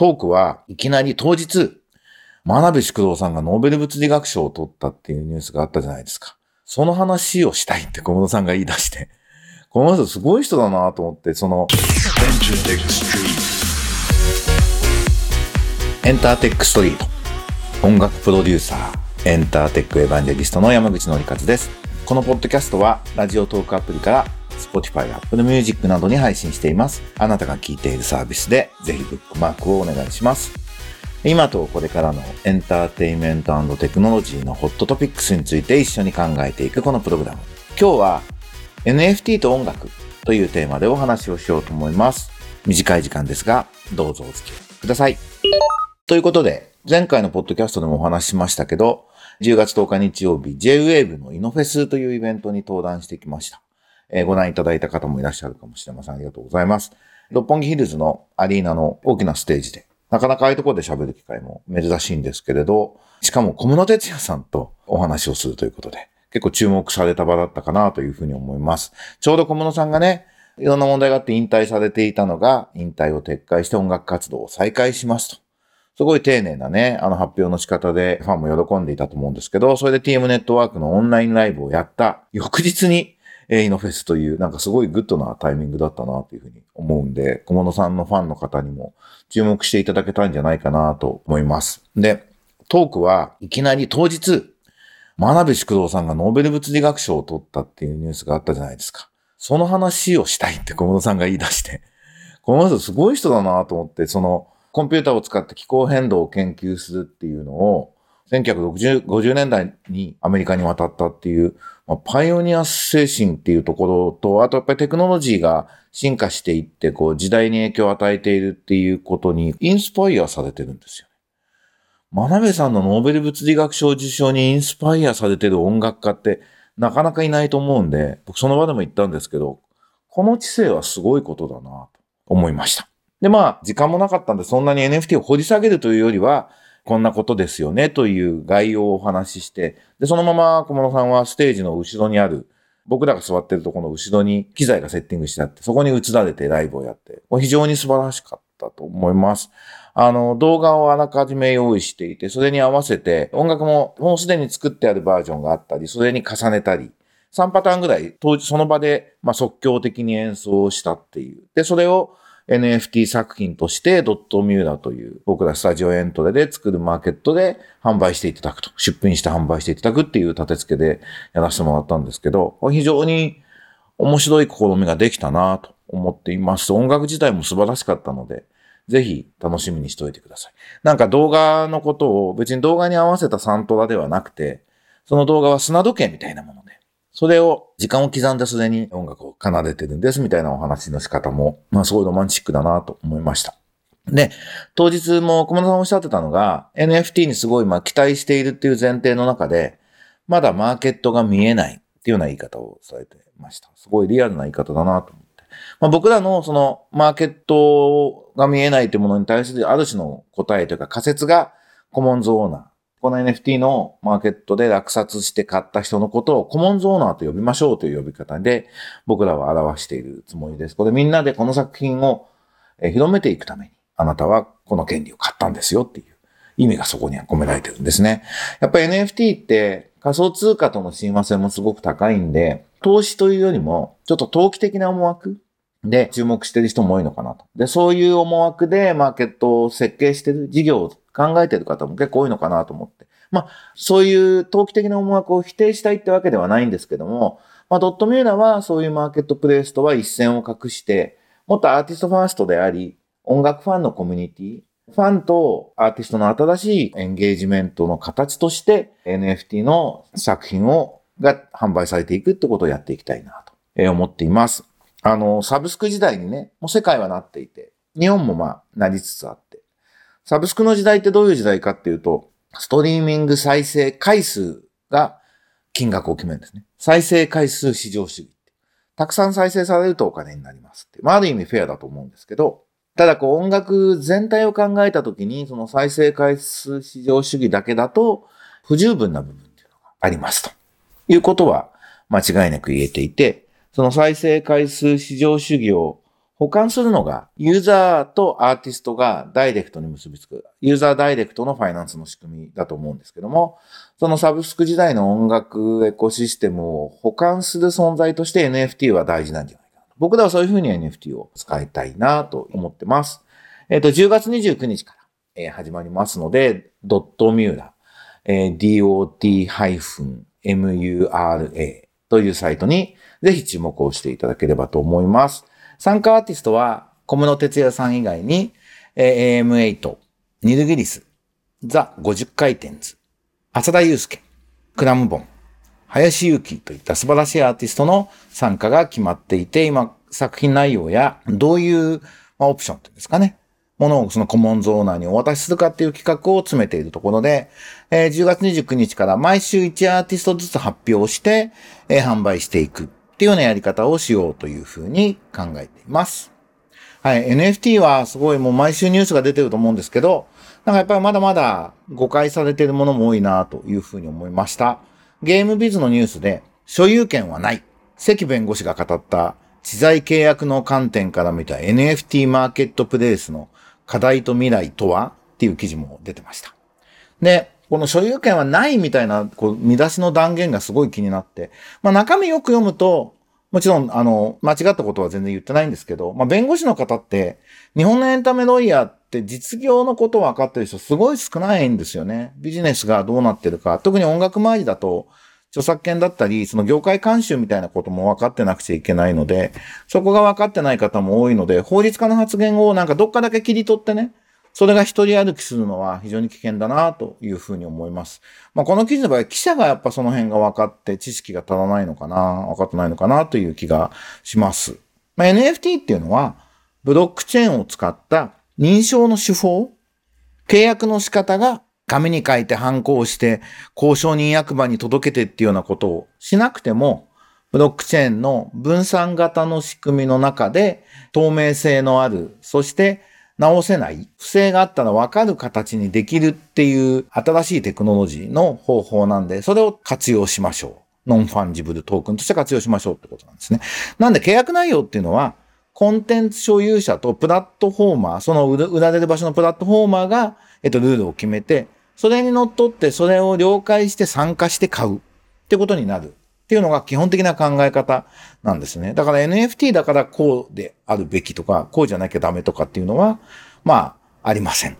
トークはいきなり当日、真鍋淑郎さんがノーベル物理学賞を取ったっていうニュースがあったじゃないですか。その話をしたいって小室さんが言い出して、この人すごい人だなと思って、その、エンターテックストリート。音楽プロデューサー、エンターテックエヴァンジェリストの山口のりかずです。このポッドキャストは、ラジオトークアプリから Spotify、Apple Music などに配信しています。あなたが聞いているサービスで、ぜひブックマークをお願いします。今とこれからのエンターテインメントテクノロジーのホットトピックスについて一緒に考えていくこのプログラム。今日は NFT と音楽というテーマでお話をしようと思います。短い時間ですが、どうぞお付き合いください。ということで、前回のポッドキャストでもお話ししましたけど、10月10日日曜日、J-Wave のイノフェスというイベントに登壇してきました。え、ご覧いただいた方もいらっしゃるかもしれません。ありがとうございます。六本木ヒルズのアリーナの大きなステージでなかなかああいうところで喋る機会も珍しいんですけれど、しかも小室哲也さんとお話をするということで、結構注目された場だったかなというふうに思います。ちょうど小室さんがね、いろんな問題があって引退されていたのが、引退を撤回して音楽活動を再開しますと。すごい丁寧なね、あの発表の仕方でファンも喜んでいたと思うんですけど、それで TM ネットワークのオンラインライブをやった翌日に、イノフェスという、なんかすごいグッドなタイミングだったなというふうに思うんで、小室さんのファンの方にも注目していただけたんじゃないかなと思います。で、トークはいきなり当日、真鍋淑郎さんがノーベル物理学賞を取ったっていうニュースがあったじゃないですか。その話をしたいって小室さんが言い出して、この人すごい人だなと思って、そのコンピューターを使って気候変動を研究するっていうのを、1960、50年代にアメリカに渡ったっていう、まあ、パイオニア精神っていうところと、あとやっぱりテクノロジーが進化していって、こう時代に影響を与えているっていうことにインスパイアされてるんですよ。真鍋さんのノーベル物理学賞受賞にインスパイアされてる音楽家ってなかなかいないと思うんで、僕その場でも言ったんですけど、この知性はすごいことだなと思いました。で、まあ、時間もなかったんで、そんなに NFT を掘り下げるというよりは、こんなことですよねという概要をお話しして、で、そのまま小室さんはステージの後ろにある、僕らが座ってるとこの後ろに機材がセッティングしてあって、そこに映られてライブをやって、非常に素晴らしかったと思います。あの、動画をあらかじめ用意していて、それに合わせて音楽ももうすでに作ってあるバージョンがあったり、それに重ねたり、3パターンぐらい当時その場で、まあ、即興的に演奏したっていう。で、それを NFT 作品としてドットミューラという僕らスタジオエントレで作るマーケットで販売していただくと、出品して販売していただくっていう立て付けでやらせてもらったんですけど、非常に面白い試みができたなと思っています。音楽自体も素晴らしかったので、ぜひ楽しみにしておいてください。なんか動画のことを別に動画に合わせたサントラではなくて、その動画は砂時計みたいなもので、それを時間を刻んですでに音楽を奏でてるんですみたいなお話の仕方も、まあすごいロマンチックだなと思いました。で、当日も小室さんおっしゃってたのが、NFT にすごいまあ期待しているっていう前提の中で、まだマーケットが見えないっていうような言い方をされてました。すごいリアルな言い方だなと思って。まあ、僕らのそのマーケットが見えないというものに対するある種の答えというか仮説がコモンズオーナー。この NFT のマーケットで落札して買った人のことをコモンズオーナーと呼びましょうという呼び方で僕らは表しているつもりです。これみんなでこの作品を広めていくためにあなたはこの権利を買ったんですよっていう意味がそこには込められてるんですね。やっぱり NFT って仮想通貨との親和性もすごく高いんで、投資というよりもちょっと投機的な思惑で注目してる人も多いのかなと。で、そういう思惑でマーケットを設計してる事業を考えてる方も結構多いのかなと思って。まあ、そういう投機的な思惑を否定したいってわけではないんですけども、まあ、ドットミューラはそういうマーケットプレイスとは一線を画して、もっとアーティストファーストであり、音楽ファンのコミュニティ、ファンとアーティストの新しいエンゲージメントの形として NFT の作品を、が販売されていくってことをやっていきたいなと思っています。あの、サブスク時代にね、もう世界はなっていて、日本もまあ、なりつつあって、サブスクの時代ってどういう時代かっていうと、ストリーミング再生回数が金額を決めるんですね。再生回数市場主義。たくさん再生されるとお金になりますって。まあ、ある意味フェアだと思うんですけど、ただこう音楽全体を考えたときに、その再生回数市場主義だけだと不十分な部分っていうのがありますということは間違いなく言えていて、その再生回数市場主義を保管するのがユーザーとアーティストがダイレクトに結びつく、ユーザーダイレクトのファイナンスの仕組みだと思うんですけども、そのサブスク時代の音楽エコシステムを保管する存在として NFT は大事なんじゃないかな。僕らはそういうふうに NFT を使いたいなと思ってます。えっ、ー、と、10月29日から、始まりますので、ドットミューラ、えー、dot-mura というサイトにぜひ注目をしていただければと思います。参加アーティストは小室哲也さん以外に、AM8、ニルギリス、ザ50回転図、浅田祐介、クラムボン、林祐希といった素晴らしいアーティストの参加が決まっていて、今作品内容やどういう、オプションっていうんですかね、ものをそのコモンズオーナーにお渡しするかっていう企画を詰めているところで、えー、10月29日から毎週1アーティストずつ発表して、えー、販売していくっていうようなやり方をしようというふうに考えています。はい。NFT はすごいもう毎週ニュースが出てると思うんですけど、なんかやっぱりまだまだ誤解されているものも多いなというふうに思いました。ゲームビズのニュースで、所有権はない。関弁護士が語った知財契約の観点から見た NFT マーケットプレイスの課題と未来とはっていう記事も出てました。で、この所有権はないみたいな、こう、見出しの断言がすごい気になって、まあ中身よく読むと、もちろん、あの、間違ったことは全然言ってないんですけど、まあ弁護士の方って、日本のエンタメロイヤーって実業のことを分かってる人すごい少ないんですよね。ビジネスがどうなってるか。特に音楽周りだと、著作権だったり、その業界監修みたいなことも分かってなくちゃいけないので、そこが分かってない方も多いので、法律家の発言をなんかどっかだけ切り取ってね、それが一人歩きするのは非常に危険だなというふうに思います。まあ、この記事の場合、記者がやっぱその辺が分かって知識が足らないのかな、分かってないのかなという気がします。まあ、NFT っていうのは、ブロックチェーンを使った認証の手法、契約の仕方が紙に書いて判子押して公証人役場に届けてっていうようなことをしなくても、ブロックチェーンの分散型の仕組みの中で透明性のある、そして直せない、不正があったらわかる形にできるっていう新しいテクノロジーの方法なんで、それを活用しましょう。ノンファンジブルトークンとして活用しましょうってことなんですね。なんで契約内容っていうのは、コンテンツ所有者とプラットフォーマー、その売られる場所のプラットフォーマーが、えっと、ルールを決めて、それにのっとってそれを了解して参加して買うってことになるっていうのが基本的な考え方なんですね。だから NFT だからこうであるべきとか、こうじゃなきゃダメとかっていうのは、まあ、ありません。っ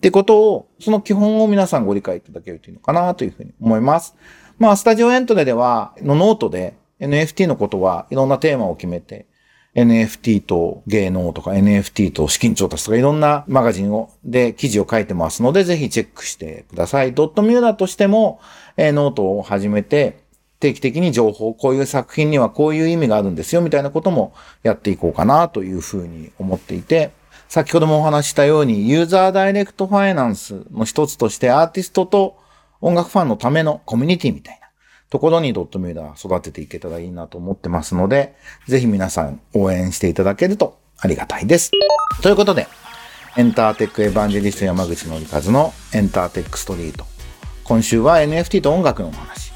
てことを、その基本を皆さんご理解いただけるというのかなというふうに思います。まあ、スタジオエントレでは、のノートで NFT のことはいろんなテーマを決めて、NFT と芸能とか NFT と資金調達とかいろんなマガジンを、で記事を書いてますので、ぜひチェックしてください。ドットミューラーとしても、えー、ノートを始めて、定期的に情報、こういう作品にはこういう意味があるんですよ、みたいなこともやっていこうかなというふうに思っていて、先ほどもお話したように、ユーザーダイレクトファイナンスの一つとしてアーティストと音楽ファンのためのコミュニティみたいなところにドットミューラー育てていけたらいいなと思ってますので、ぜひ皆さん応援していただけるとありがたいです。ということで、エンターテックエヴァンジェリスト山口のりかずのエンターテックストリート。今週は NFT と音楽のお話。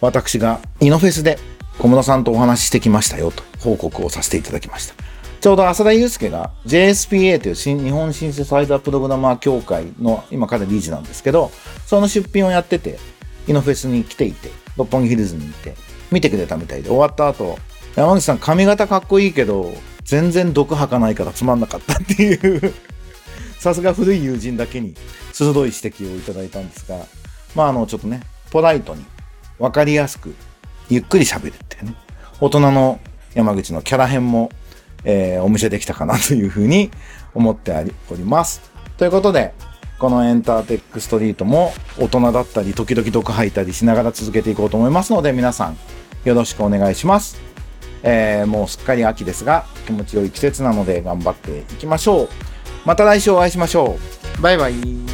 私がイノフェスで小室さんとお話ししてきましたよと報告をさせていただきました。ちょうど浅田祐介が JSPA という新日本シンセサイザープログラマー協会の今彼理事なんですけど、その出品をやってて、イノフェスに来ていて、六本木ヒルズにいて、見てくれたみたいで終わった後、山口さん髪型かっこいいけど、全然毒吐かないからつまんなかったっていう さすが古い友人だけに鋭い指摘をいただいたんですが、まああのちょっとね、ポライトに分かりやすく、ゆっくり喋るっていうね。大人の山口のキャラ編も、えー、お見せできたかなというふうに思っております。ということで、このエンターテックストリートも大人だったり、時々毒吐いたりしながら続けていこうと思いますので、皆さんよろしくお願いします。えー、もうすっかり秋ですが、気持ち良い季節なので頑張っていきましょう。また来週お会いしましょう。バイバイ。